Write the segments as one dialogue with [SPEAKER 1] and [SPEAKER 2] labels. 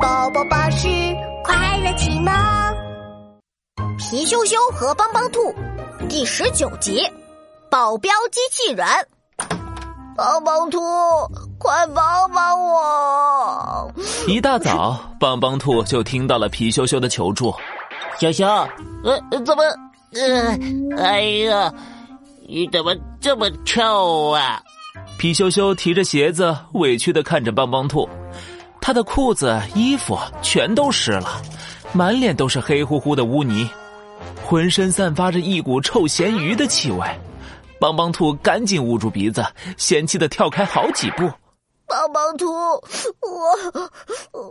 [SPEAKER 1] 宝宝巴士快乐启蒙，皮羞羞和帮帮兔第十九集，保镖机器人。帮帮兔，快帮帮我！
[SPEAKER 2] 一大早，帮帮兔就听到了皮羞羞的求助。
[SPEAKER 3] 羞羞，呃，怎么，呃，哎呀，你怎么这么臭啊？
[SPEAKER 2] 皮羞羞提着鞋子，委屈的看着帮帮兔。他的裤子、衣服全都湿了，满脸都是黑乎乎的污泥，浑身散发着一股臭咸鱼的气味。帮帮兔赶紧捂住鼻子，嫌弃的跳开好几步。
[SPEAKER 1] 帮帮兔，我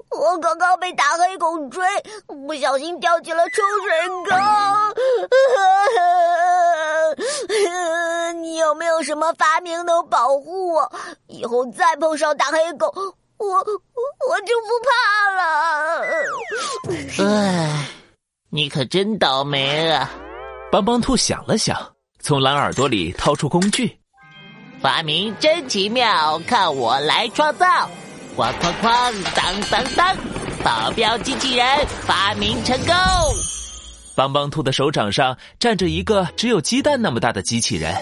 [SPEAKER 1] 我刚刚被大黑狗追，不小心掉进了臭水沟。你有没有什么发明能保护我？以后再碰上大黑狗，我我就不
[SPEAKER 3] 怕了。哎，你可真倒霉啊！
[SPEAKER 2] 帮帮兔想了想，从蓝耳朵里掏出工具。
[SPEAKER 3] 发明真奇妙，看我来创造！哐哐哐，当当当，保镖机器人发明成功！
[SPEAKER 2] 帮帮兔的手掌上站着一个只有鸡蛋那么大的机器人，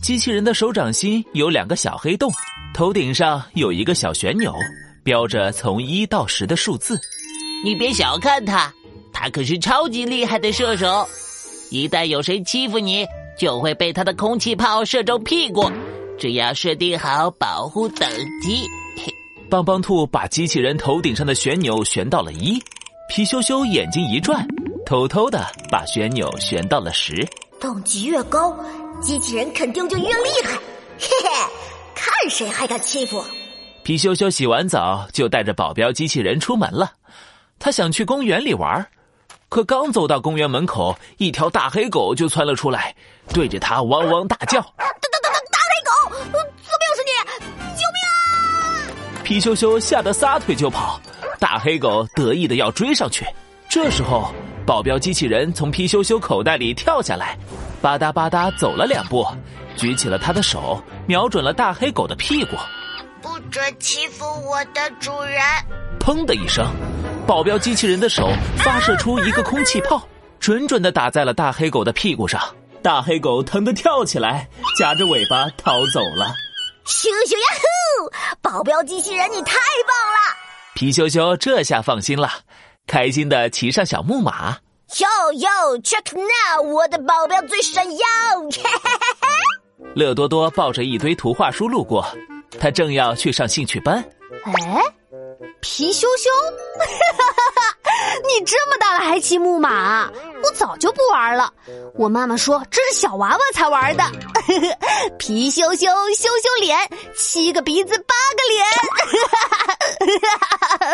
[SPEAKER 2] 机器人的手掌心有两个小黑洞，头顶上有一个小旋钮，标着从一到十的数字。
[SPEAKER 3] 你别小看它，它可是超级厉害的射手，一旦有谁欺负你，就会被他的空气炮射中屁股。只要设定好保护等级，
[SPEAKER 2] 帮帮兔把机器人头顶上的旋钮旋到了一，皮羞羞眼睛一转，偷偷的把旋钮旋到了十。
[SPEAKER 1] 等级越高，机器人肯定就越厉害。嘿嘿，看谁还敢欺负！
[SPEAKER 2] 皮羞羞洗完澡就带着保镖机器人出门了，他想去公园里玩，可刚走到公园门口，一条大黑狗就窜了出来，对着他汪汪大叫。皮羞羞吓得撒腿就跑，大黑狗得意的要追上去。这时候，保镖机器人从皮羞羞口袋里跳下来，吧嗒吧嗒走了两步，举起了他的手，瞄准了大黑狗的屁股。
[SPEAKER 1] 不准欺负我的主人！
[SPEAKER 2] 砰的一声，保镖机器人的手发射出一个空气炮，准准的打在了大黑狗的屁股上。大黑狗疼得跳起来，夹着尾巴逃走了。
[SPEAKER 1] 咻咻呀呼！保镖机器人，你太棒了！
[SPEAKER 2] 皮羞羞这下放心了，开心的骑上小木马。
[SPEAKER 1] 哟哟，check now，我的保镖最闪耀！
[SPEAKER 2] 乐多多抱着一堆图画书路过，他正要去上兴趣班。
[SPEAKER 4] 哎，皮羞羞，你这么大了还骑木马？我早就不玩了。我妈妈说这是小娃娃才玩的。皮羞羞，羞羞脸，七个鼻子八个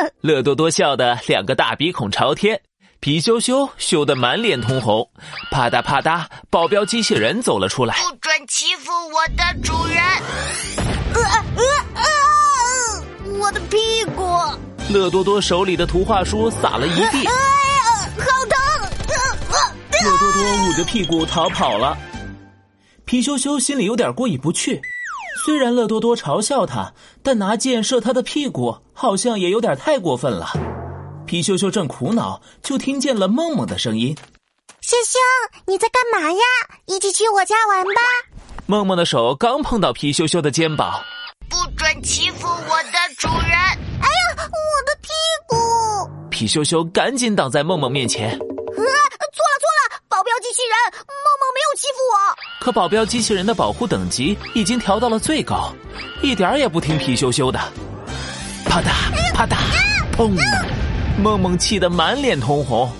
[SPEAKER 2] 脸。乐多多笑得两个大鼻孔朝天，皮羞羞羞得满脸通红。啪嗒啪嗒，保镖机器人走了出来。
[SPEAKER 1] 不准欺负我的主人！呃呃呃，我的屁股！
[SPEAKER 2] 乐多多手里的图画书洒了一地。乐着屁股逃跑了，皮羞羞心里有点过意不去。虽然乐多多嘲笑他，但拿箭射他的屁股好像也有点太过分了。皮羞羞正苦恼，就听见了梦梦的声音：“
[SPEAKER 1] 羞羞，你在干嘛呀？一起去我家玩吧。”
[SPEAKER 2] 梦梦的手刚碰到皮羞羞的肩膀，“
[SPEAKER 1] 不准欺负我的主人！”哎呀，我的屁股！
[SPEAKER 2] 皮羞羞赶紧挡在梦梦面前。
[SPEAKER 1] 机器人，梦梦没有欺负我。
[SPEAKER 2] 可保镖机器人的保护等级已经调到了最高，一点儿也不听皮羞羞的。啪嗒啪嗒，砰！梦梦气得满脸通红。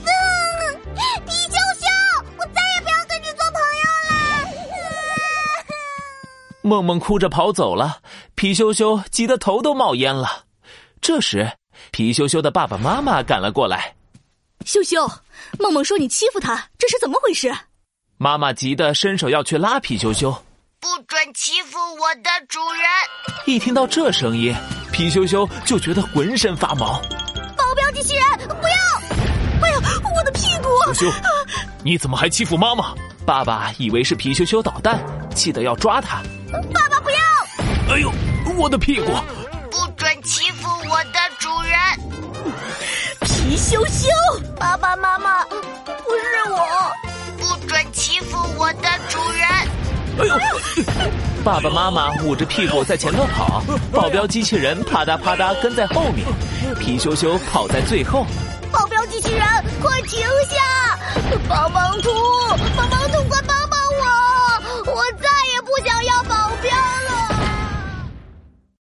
[SPEAKER 1] 皮羞羞，我再也不要跟你做朋友了。
[SPEAKER 2] 梦梦哭着跑走了，皮羞羞急得头都冒烟了。这时，皮羞羞的爸爸妈妈赶了过来。
[SPEAKER 4] 羞羞，梦梦说你欺负他，这是怎么回事？
[SPEAKER 2] 妈妈急得伸手要去拉皮羞羞，
[SPEAKER 1] 不准欺负我的主人！
[SPEAKER 2] 一听到这声音，皮羞羞就觉得浑身发毛。
[SPEAKER 1] 保镖机器人，不要！
[SPEAKER 4] 哎呀，我的屁股！
[SPEAKER 2] 羞羞，你怎么还欺负妈妈？爸爸以为是皮羞羞捣蛋，气得要抓他。
[SPEAKER 1] 爸爸不要！
[SPEAKER 2] 哎呦，我的屁股！
[SPEAKER 4] 羞羞，
[SPEAKER 1] 爸爸妈妈，不是我，不准欺负我的主人。
[SPEAKER 2] 哎呦！爸爸妈妈捂着屁股在前头跑，保镖机器人啪嗒啪嗒跟在后面，皮羞羞跑在最后。
[SPEAKER 1] 保镖机器人，快停下！帮帮兔